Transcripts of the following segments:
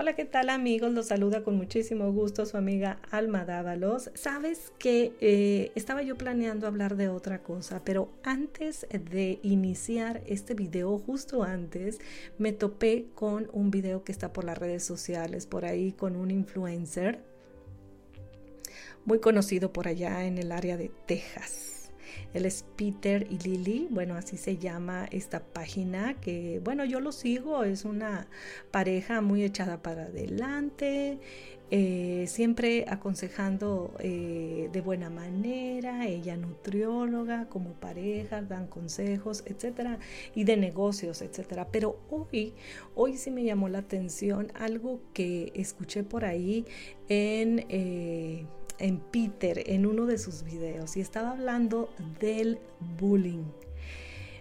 Hola, ¿qué tal amigos? Los saluda con muchísimo gusto su amiga Alma Dávalos. Sabes que eh, estaba yo planeando hablar de otra cosa, pero antes de iniciar este video, justo antes, me topé con un video que está por las redes sociales, por ahí con un influencer muy conocido por allá en el área de Texas. Él es Peter y Lily, bueno, así se llama esta página que, bueno, yo lo sigo, es una pareja muy echada para adelante, eh, siempre aconsejando eh, de buena manera, ella nutrióloga, como pareja, dan consejos, etcétera, y de negocios, etcétera. Pero hoy, hoy sí me llamó la atención algo que escuché por ahí en... Eh, en Peter en uno de sus videos y estaba hablando del bullying.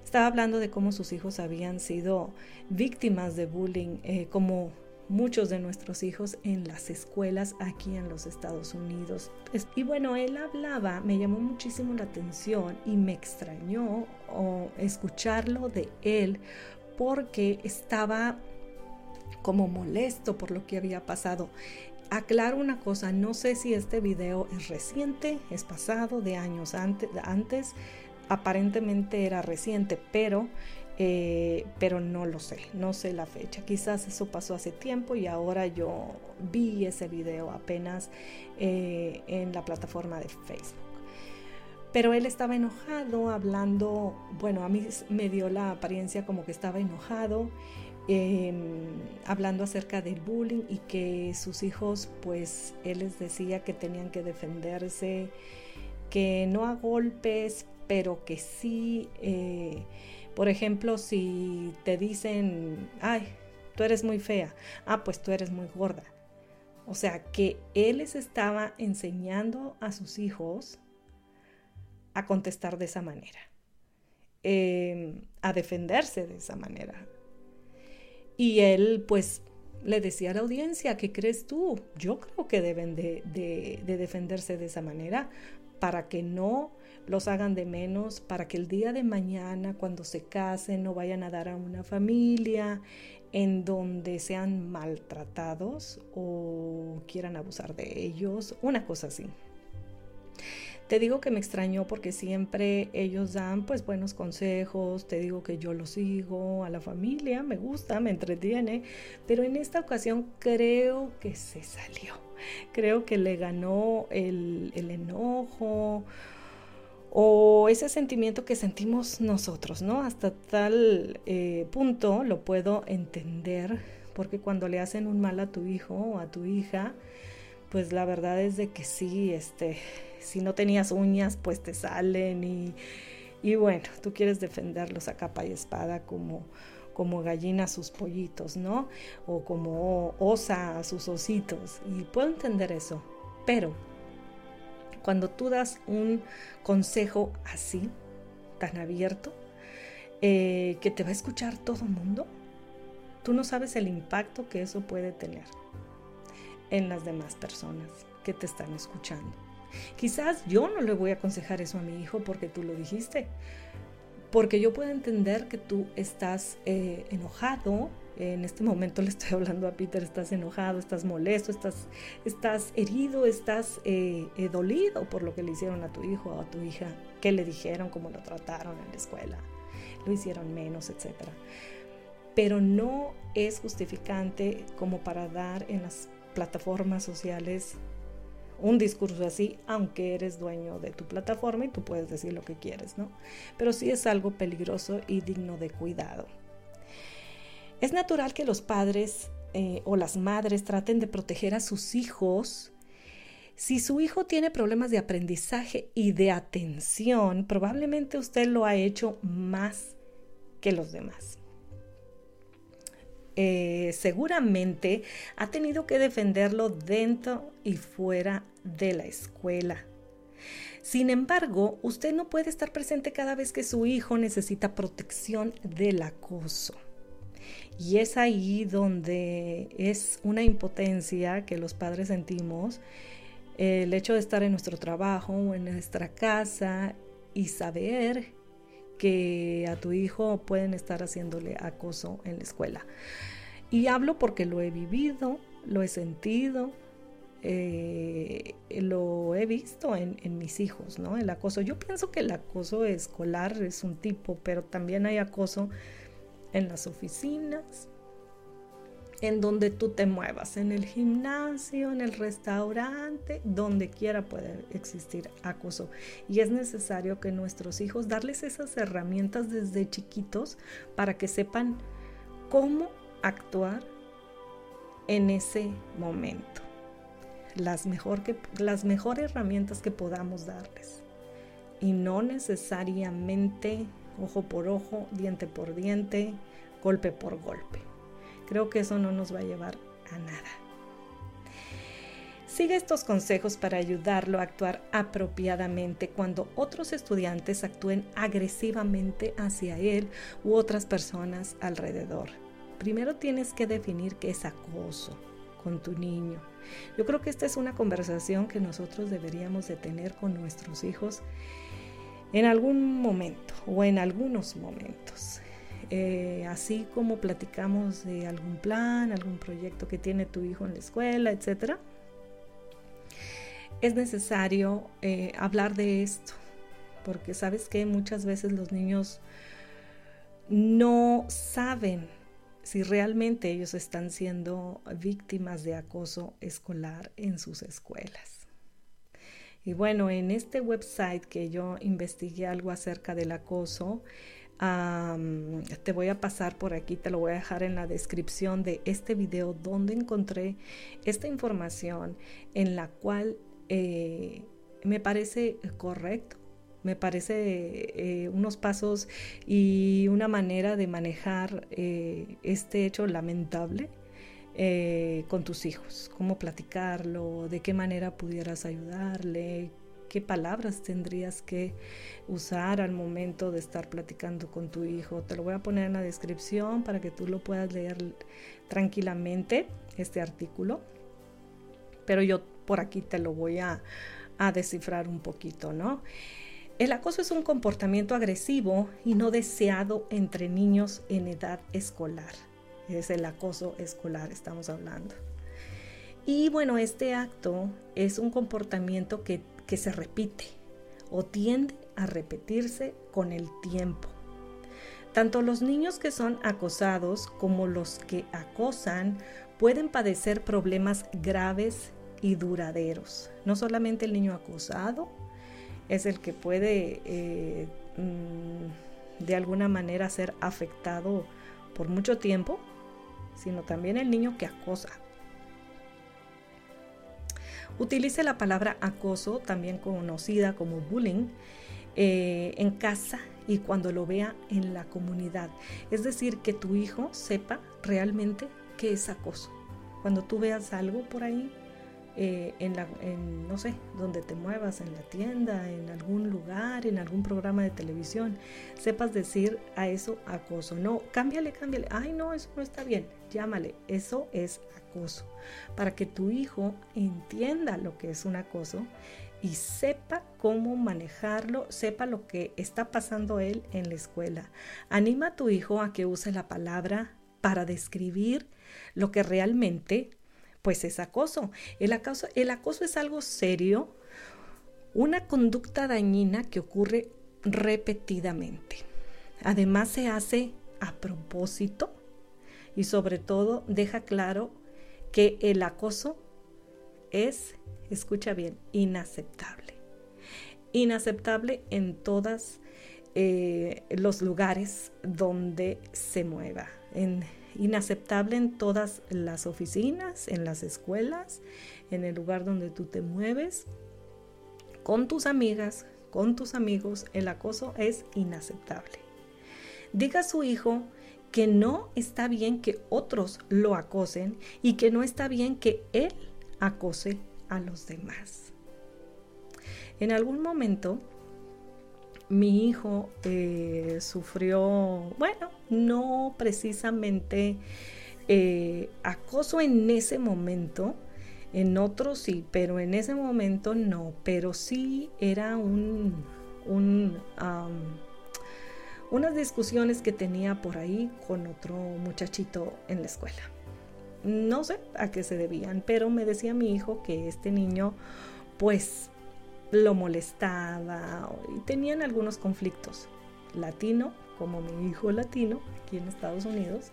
Estaba hablando de cómo sus hijos habían sido víctimas de bullying, eh, como muchos de nuestros hijos en las escuelas aquí en los Estados Unidos. Y bueno, él hablaba, me llamó muchísimo la atención y me extrañó escucharlo de él porque estaba como molesto por lo que había pasado. Aclaro una cosa, no sé si este video es reciente, es pasado, de años antes, aparentemente era reciente, pero, eh, pero no lo sé, no sé la fecha. Quizás eso pasó hace tiempo y ahora yo vi ese video apenas eh, en la plataforma de Facebook. Pero él estaba enojado, hablando, bueno, a mí me dio la apariencia como que estaba enojado Em, hablando acerca del bullying y que sus hijos, pues él les decía que tenían que defenderse, que no a golpes, pero que sí, eh, por ejemplo, si te dicen, ay, tú eres muy fea, ah, pues tú eres muy gorda. O sea, que él les estaba enseñando a sus hijos a contestar de esa manera, em, a defenderse de esa manera, y él pues le decía a la audiencia, ¿qué crees tú? Yo creo que deben de, defenderse de esa manera para que no los hagan de menos, para que el día de mañana cuando se casen no vayan a dar a una familia en donde sean maltratados o quieran abusar de ellos, una cosa así. Te digo que me extrañó porque siempre ellos dan pues buenos consejos, te digo que yo lo sigo, a la familia me gusta, me entretiene, pero en esta ocasión creo que se salió, creo que le ganó el, enojo o ese sentimiento que sentimos nosotros, ¿no? Hasta tal eh, punto lo puedo entender, porque cuando le hacen un mal a tu hijo o a tu hija, pues la verdad es de que sí, este, si no tenías uñas, pues te salen y, y bueno, tú quieres defenderlos a capa y espada como, como gallina a sus pollitos, ¿no? O como osa a sus ositos. Y puedo entender eso, pero cuando tú das un consejo así, tan abierto, eh, que te va a escuchar todo el mundo, tú no sabes el impacto que eso puede tener en las demás personas que te están escuchando. Quizás yo no le voy a aconsejar eso a mi hijo porque tú lo dijiste, porque yo puedo entender que tú estás eh, enojado, en este momento le estoy hablando a Peter, estás enojado, estás molesto, estás, estás herido, estás eh, eh, dolido por lo que le hicieron a tu hijo o a tu hija, qué le dijeron, cómo lo trataron en la escuela, lo hicieron menos, etc. Pero no es justificante como para dar en las plataformas sociales un discurso así, aunque eres dueño de tu plataforma y tú puedes decir lo que quieres, ¿no? Pero sí es algo peligroso y digno de cuidado. Es natural que los padres eh, o las madres traten de proteger a sus hijos. Si su hijo tiene problemas de aprendizaje y de atención, probablemente usted lo ha hecho más que los demás. Eh, seguramente ha tenido que defenderlo dentro y fuera de la escuela. Sin embargo, usted no puede estar presente cada vez que su hijo necesita protección del acoso. Y es ahí donde es una impotencia que los padres sentimos, el hecho de estar en nuestro trabajo o en nuestra casa y saber que a tu hijo pueden estar haciéndole acoso en la escuela. Y hablo porque lo he vivido, lo he sentido, eh, lo he visto en, en, mis hijos, ¿no? El acoso. Yo pienso que el acoso escolar es un tipo, pero también hay acoso en las oficinas, en donde tú te muevas, en el gimnasio, en el restaurante, donde quiera puede existir acoso. Y es necesario que nuestros hijos darles esas herramientas desde chiquitos para que sepan cómo actuar en ese momento. Las, mejor que, las mejores herramientas que podamos darles. Y no necesariamente ojo por ojo, diente por diente, golpe por golpe. Creo que eso no nos va a llevar a nada. Sigue estos consejos para ayudarlo a actuar apropiadamente cuando otros estudiantes actúen agresivamente hacia él u otras personas alrededor. Primero tienes que definir qué es acoso con tu niño. Yo creo que esta es una conversación que nosotros deberíamos de tener con nuestros hijos en algún momento o en algunos momentos. Eh, así como platicamos de algún plan, algún proyecto que tiene tu hijo en la escuela, etc. Es necesario eh, hablar de esto, porque sabes que muchas veces los niños no saben si realmente ellos están siendo víctimas de acoso escolar en sus escuelas. Y bueno, en este website que yo investigué algo acerca del acoso, te voy a pasar por aquí, te lo voy a dejar en la descripción de este video donde encontré esta información en la cual eh, me parece correcto me parece eh, unos pasos y una manera de manejar eh, este hecho lamentable eh, con tus hijos, cómo platicarlo, de qué manera pudieras ayudarle, qué palabras tendrías que usar al momento de estar platicando con tu hijo. Te lo voy a poner en la descripción para que tú lo puedas leer tranquilamente, este artículo. Pero yo por aquí te lo voy a, a descifrar un poquito, ¿no? El acoso es un comportamiento agresivo y no deseado entre niños en edad escolar. Es el acoso escolar, estamos hablando. Y bueno, este acto es un comportamiento que, que se repite o tiende a repetirse con el tiempo. Tanto los niños que son acosados como los que acosan pueden padecer problemas graves y duraderos. No solamente el niño acosado, es el que puede eh, mm, de alguna manera ser afectado por mucho tiempo, sino también el niño que acosa. Utilice la palabra acoso, también conocida como bullying, eh, en casa y cuando lo vea en la comunidad. Es decir, que tu hijo sepa realmente qué es acoso. Cuando tú veas algo por ahí, eh, en, la, no sé, donde te muevas, en la tienda, en algún lugar, en algún programa de televisión, sepas decir a eso acoso. No, cámbiale, cámbiale. Ay, no, eso no está bien. Llámale, eso es acoso. Para que tu hijo entienda lo que es un acoso y sepa cómo manejarlo, sepa lo que está pasando él en la escuela. Anima a tu hijo a que use la palabra para describir lo que realmente pues es acoso. El acoso, el acoso es algo serio, una conducta dañina que ocurre repetidamente. Además se hace a propósito y sobre todo deja claro que el acoso es, escucha bien, inaceptable. Inaceptable en todos eh, los lugares donde se mueva. En, inaceptable en todas las oficinas, en las escuelas, en el lugar donde tú te mueves, con tus amigas, con tus amigos, el acoso es inaceptable. Diga a su hijo que no está bien que otros lo acosen y que no está bien que él acose a los demás. En algún momento mi hijo eh, sufrió, bueno, no precisamente eh, acoso en ese momento, en otros sí, pero en ese momento no, pero sí era un, unas discusiones que tenía por ahí con otro muchachito en la escuela. No sé a qué se debían, pero me decía mi hijo que este niño pues lo molestaba y tenían algunos conflictos. Latino, como mi hijo latino, aquí en Estados Unidos.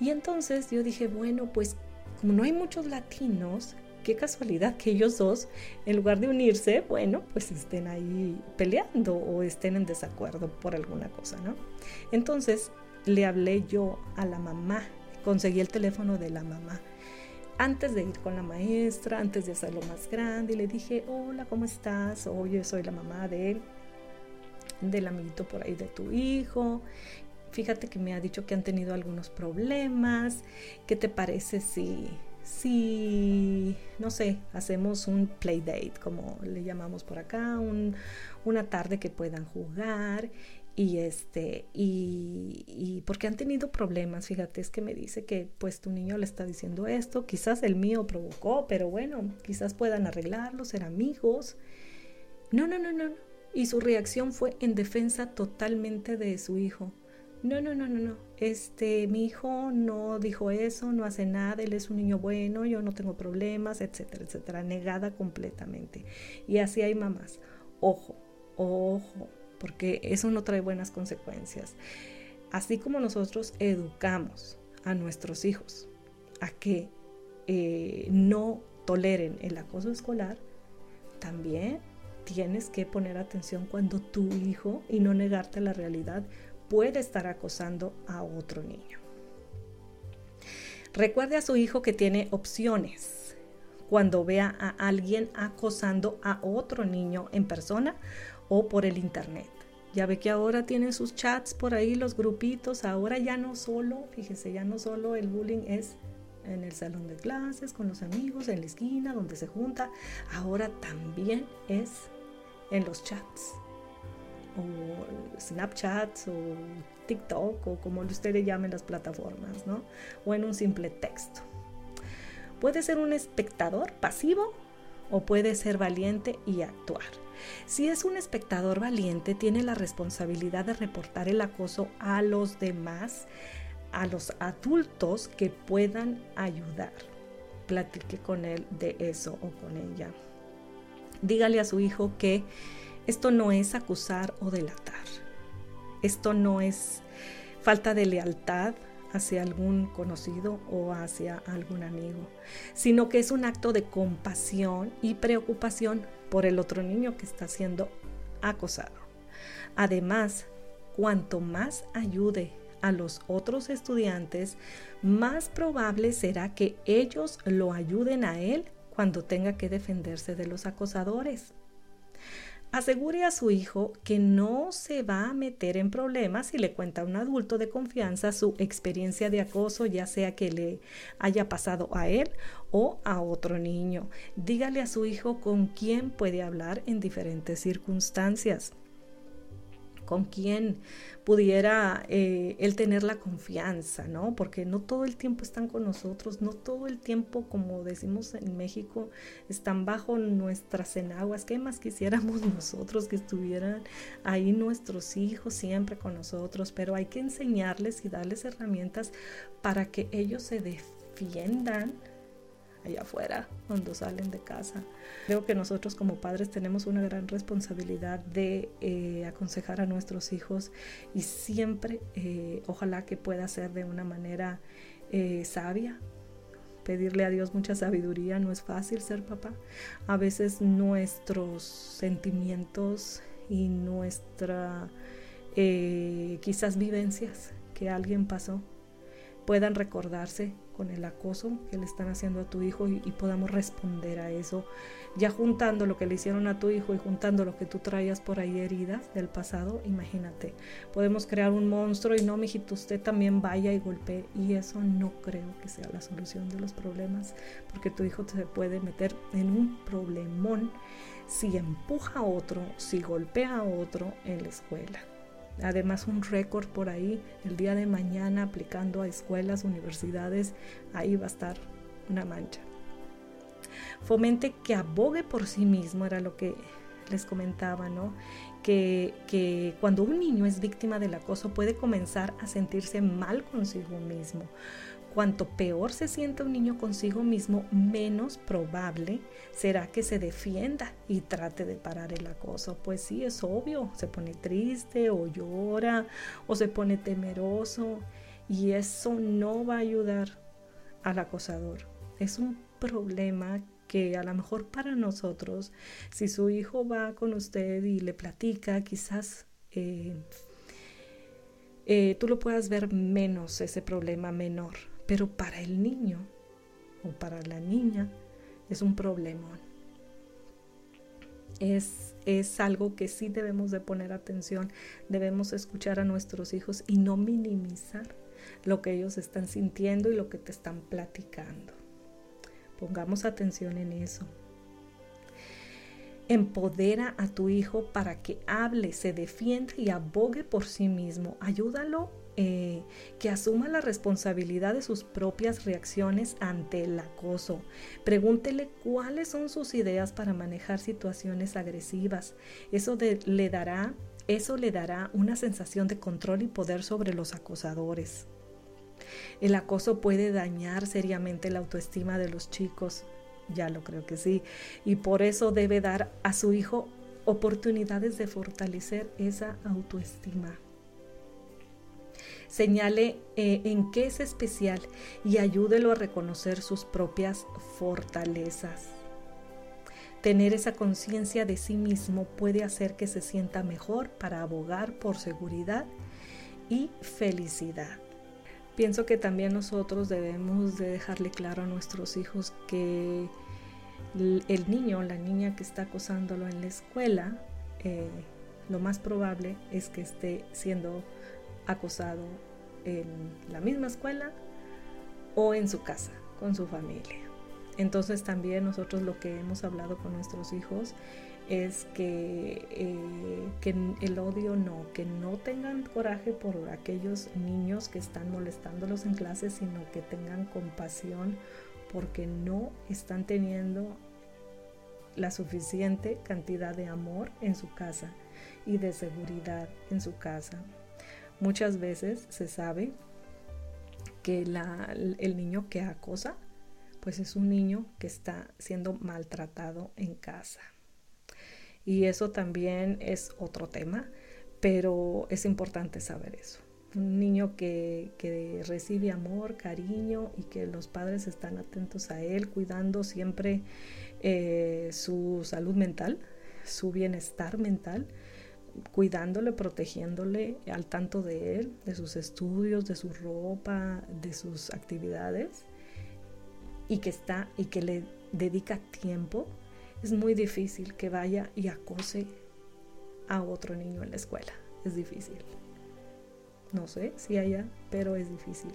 Y entonces yo dije, bueno, pues como no hay muchos latinos, qué casualidad que ellos dos, en lugar de unirse, bueno, pues estén ahí peleando o estén en desacuerdo por alguna cosa, ¿no? Entonces le hablé yo a la mamá, conseguí el teléfono de la mamá antes de ir con la maestra, antes de hacerlo más grande, le dije, hola, ¿cómo estás? Oye, soy la mamá de del amiguito por ahí de tu hijo. Fíjate que me ha dicho que han tenido algunos problemas. ¿Qué te parece si, si, no sé, hacemos un play date, como le llamamos por acá, una tarde que puedan jugar y este y, y, porque han tenido problemas fíjate es que me dice que pues tu niño le está diciendo esto quizás el mío provocó pero bueno quizás puedan arreglarlo ser amigos. No no no no. Y su reacción fue en defensa totalmente de su hijo. No no no no no. Este mi hijo no dijo eso no hace nada él es un niño bueno yo no tengo problemas etcétera etcétera negada completamente. Y así hay mamás. Ojo ojo porque eso no trae buenas consecuencias. Así como nosotros educamos a nuestros hijos a que eh, no toleren el acoso escolar, también tienes que poner atención cuando tu hijo, y no negarte la realidad, puede estar acosando a otro niño. Recuerde a su hijo que tiene opciones cuando vea a alguien acosando a otro niño en persona o por el internet. Ya ve que ahora tienen sus chats por ahí, los grupitos, ahora ya no solo, fíjese, ya no solo el bullying es en el salón de clases, con los amigos, en la esquina, donde se junta, ahora también es en los chats, o Snapchats, o TikTok, o como ustedes llamen las plataformas, ¿no? O en un simple texto. Puede ser un espectador pasivo o puede ser valiente y actuar. Si es un espectador valiente, tiene la responsabilidad de reportar el acoso a los demás, a los adultos que puedan ayudar. Platique con él de eso o con ella. Dígale a su hijo que esto no es acusar o delatar. Esto no es falta de lealtad hacia algún conocido o hacia algún amigo, sino que es un acto de compasión y preocupación por el otro niño que está siendo acosado. Además, cuanto más ayude a los otros estudiantes, más probable será que ellos lo ayuden a él cuando tenga que defenderse de los acosadores. Asegure a su hijo que no se va a meter en problemas si le cuenta a un adulto de confianza su experiencia de acoso, ya sea que le haya pasado a él o a otro niño. Dígale a su hijo con quién puede hablar en diferentes circunstancias con quién pudiera eh, él tener la confianza, ¿no? Porque no todo el tiempo están con nosotros, no todo el tiempo, como decimos en México, están bajo nuestras enaguas. ¿Qué más quisiéramos nosotros que estuvieran ahí nuestros hijos siempre con nosotros? Pero hay que enseñarles y darles herramientas para que ellos se defiendan allá afuera cuando salen de casa. Creo que nosotros como padres tenemos una gran responsabilidad de eh, aconsejar a nuestros hijos y siempre eh, ojalá que pueda ser de una manera eh, sabia. Pedirle a Dios mucha sabiduría, no es fácil ser papá. A veces nuestros sentimientos y nuestra quizás vivencias que alguien pasó puedan recordarse con el acoso que le están haciendo a tu hijo y, podamos responder a eso, ya juntando lo que le hicieron a tu hijo y juntando lo que tú traías por ahí heridas del pasado, imagínate, podemos crear un monstruo y no, mijito, usted también vaya y golpee y eso no creo que sea la solución de los problemas, porque tu hijo se puede meter en un problemón si empuja a otro, si golpea a otro en la escuela. Además, un récord por ahí el día de mañana aplicando a escuelas, universidades, ahí va a estar una mancha. Fomente que abogue por sí mismo, era lo que les comentaba, ¿no? Que, que cuando un niño es víctima del acoso puede comenzar a sentirse mal consigo mismo. Cuanto peor se sienta un niño consigo mismo, menos probable será que se defienda y trate de parar el acoso. Pues sí, es obvio, se pone triste o llora o se pone temeroso y eso no va a ayudar al acosador. Es un problema que a lo mejor para nosotros, si su hijo va con usted y le platica, quizás eh, eh, tú lo puedas ver menos, ese problema menor pero para el niño o para la niña es un problema. Es, es algo que sí debemos de poner atención, debemos escuchar a nuestros hijos y no minimizar lo que ellos están sintiendo y lo que te están platicando. Pongamos atención en eso. Empodera a tu hijo para que hable, se defienda y abogue por sí mismo. Ayúdalo eh, que asuma la responsabilidad de sus propias reacciones ante el acoso. Pregúntele cuáles son sus ideas para manejar situaciones agresivas. Eso le dará, eso le dará una sensación de control y poder sobre los acosadores. El acoso puede dañar seriamente la autoestima de los chicos, ya lo creo que sí, y por eso debe dar a su hijo oportunidades de fortalecer esa autoestima señale eh, en qué es especial y ayúdelo a reconocer sus propias fortalezas. Tener esa conciencia de sí mismo puede hacer que se sienta mejor para abogar por seguridad y felicidad. Pienso que también nosotros debemos de dejarle claro a nuestros hijos que el niño o la niña que está acosándolo en la escuela, eh, lo más probable es que esté siendo acosado en la misma escuela o en su casa, con su familia. Entonces también nosotros lo que hemos hablado con nuestros hijos es que, eh, que el odio no, que no tengan coraje por aquellos niños que están molestándolos en clase, sino que tengan compasión porque no están teniendo la suficiente cantidad de amor en su casa y de seguridad en su casa. Muchas veces se sabe que el niño que acosa, pues es un niño que está siendo maltratado en casa. Y eso también es otro tema, pero es importante saber eso. Un niño que, recibe amor, cariño y que los padres están atentos a él, cuidando siempre eh, su salud mental, su bienestar mental, cuidándole, protegiéndole al tanto de él, de sus estudios, de su ropa, de sus actividades y que está y que le dedica tiempo, es muy difícil que vaya y acose a otro niño en la escuela. Es difícil. No sé si haya, pero es difícil.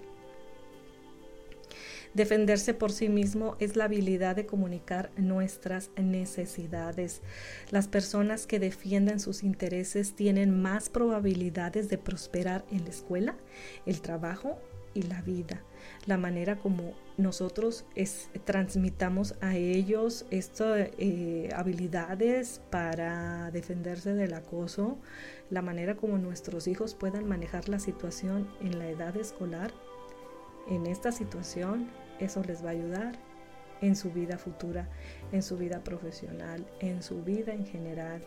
Defenderse por sí mismo es la habilidad de comunicar nuestras necesidades. Las personas que defiendan sus intereses tienen más probabilidades de prosperar en la escuela, el trabajo y la vida. La manera como nosotros transmitamos a ellos estas eh, habilidades para defenderse del acoso, la manera como nuestros hijos puedan manejar la situación en la edad escolar, en esta situación eso les va a ayudar en su vida futura, en su vida profesional, en su vida en general.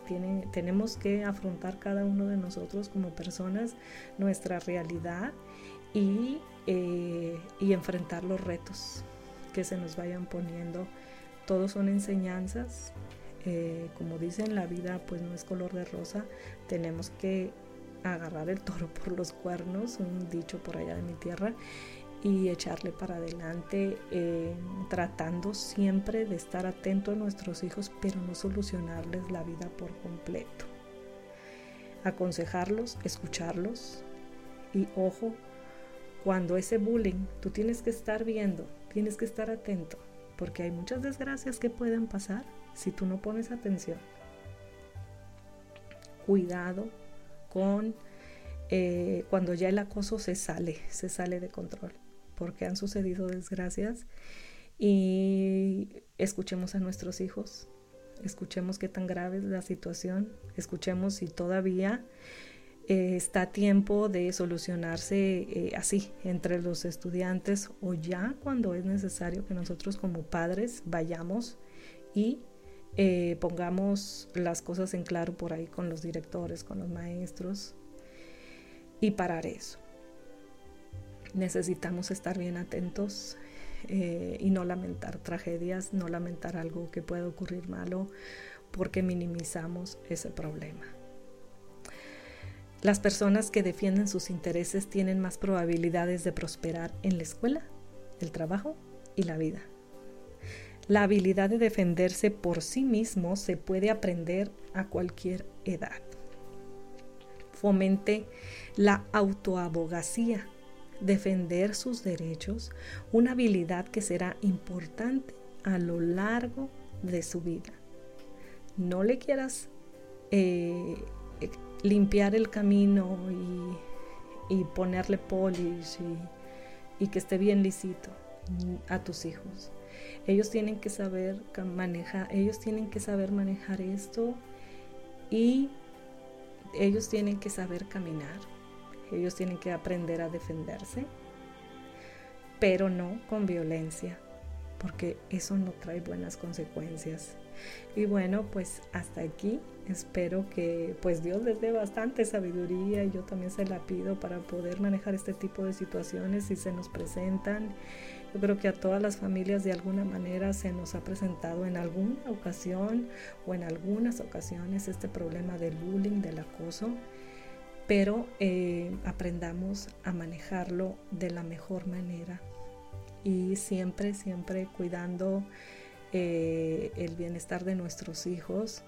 tenemos que afrontar cada uno de nosotros como personas nuestra realidad y, eh, y enfrentar los retos que se nos vayan poniendo. Todos son enseñanzas. Eh, como dicen, la vida pues no es color de rosa. Tenemos que agarrar el toro por los cuernos, un dicho por allá de mi tierra, y echarle para adelante, eh, tratando siempre de estar atento a nuestros hijos, pero no solucionarles la vida por completo. Aconsejarlos, escucharlos y ojo, cuando ese bullying, tú tienes que estar viendo, tienes que estar atento, porque hay muchas desgracias que pueden pasar si tú no pones atención. Cuidado con eh, cuando ya el acoso se sale, se sale de control porque han sucedido desgracias y escuchemos a nuestros hijos, escuchemos qué tan grave es la situación, escuchemos si todavía eh, está tiempo de solucionarse eh, así entre los estudiantes o ya cuando es necesario que nosotros como padres vayamos y eh, pongamos las cosas en claro por ahí con los directores, con los maestros y parar eso. Necesitamos estar bien atentos y no lamentar tragedias, no lamentar algo que pueda ocurrir malo porque minimizamos ese problema. Las personas que defienden sus intereses tienen más probabilidades de prosperar en la escuela, el trabajo y la vida. La habilidad de defenderse por sí mismo se puede aprender a cualquier edad. Fomente la autoabogacía, defender sus derechos, una habilidad que será importante a lo largo de su vida. No le quieras eh, limpiar el camino y, ponerle polish y, que esté bien lisito a tus hijos. Ellos tienen que saber manejar, ellos tienen que saber manejar esto y ellos tienen que saber caminar. Ellos tienen que aprender a defenderse, pero no con violencia, porque eso no trae buenas consecuencias. Y bueno, pues hasta aquí. Espero que pues Dios les dé bastante sabiduría yo también se la pido para poder manejar este tipo de situaciones si se nos presentan. Yo creo que a todas las familias de alguna manera se nos ha presentado en alguna ocasión o en algunas ocasiones este problema del bullying, del acoso, pero eh, aprendamos a manejarlo de la mejor manera y siempre, siempre cuidando eh, el bienestar de nuestros hijos,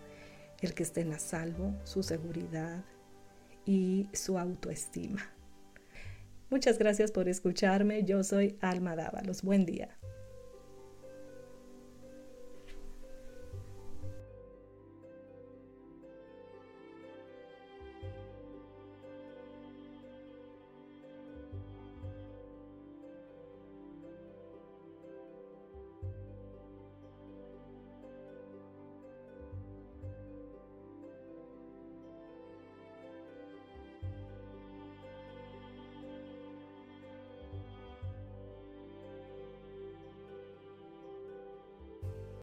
el que estén a salvo, su seguridad y su autoestima. Muchas gracias por escucharme. Yo soy Alma Dávalos. Buen día.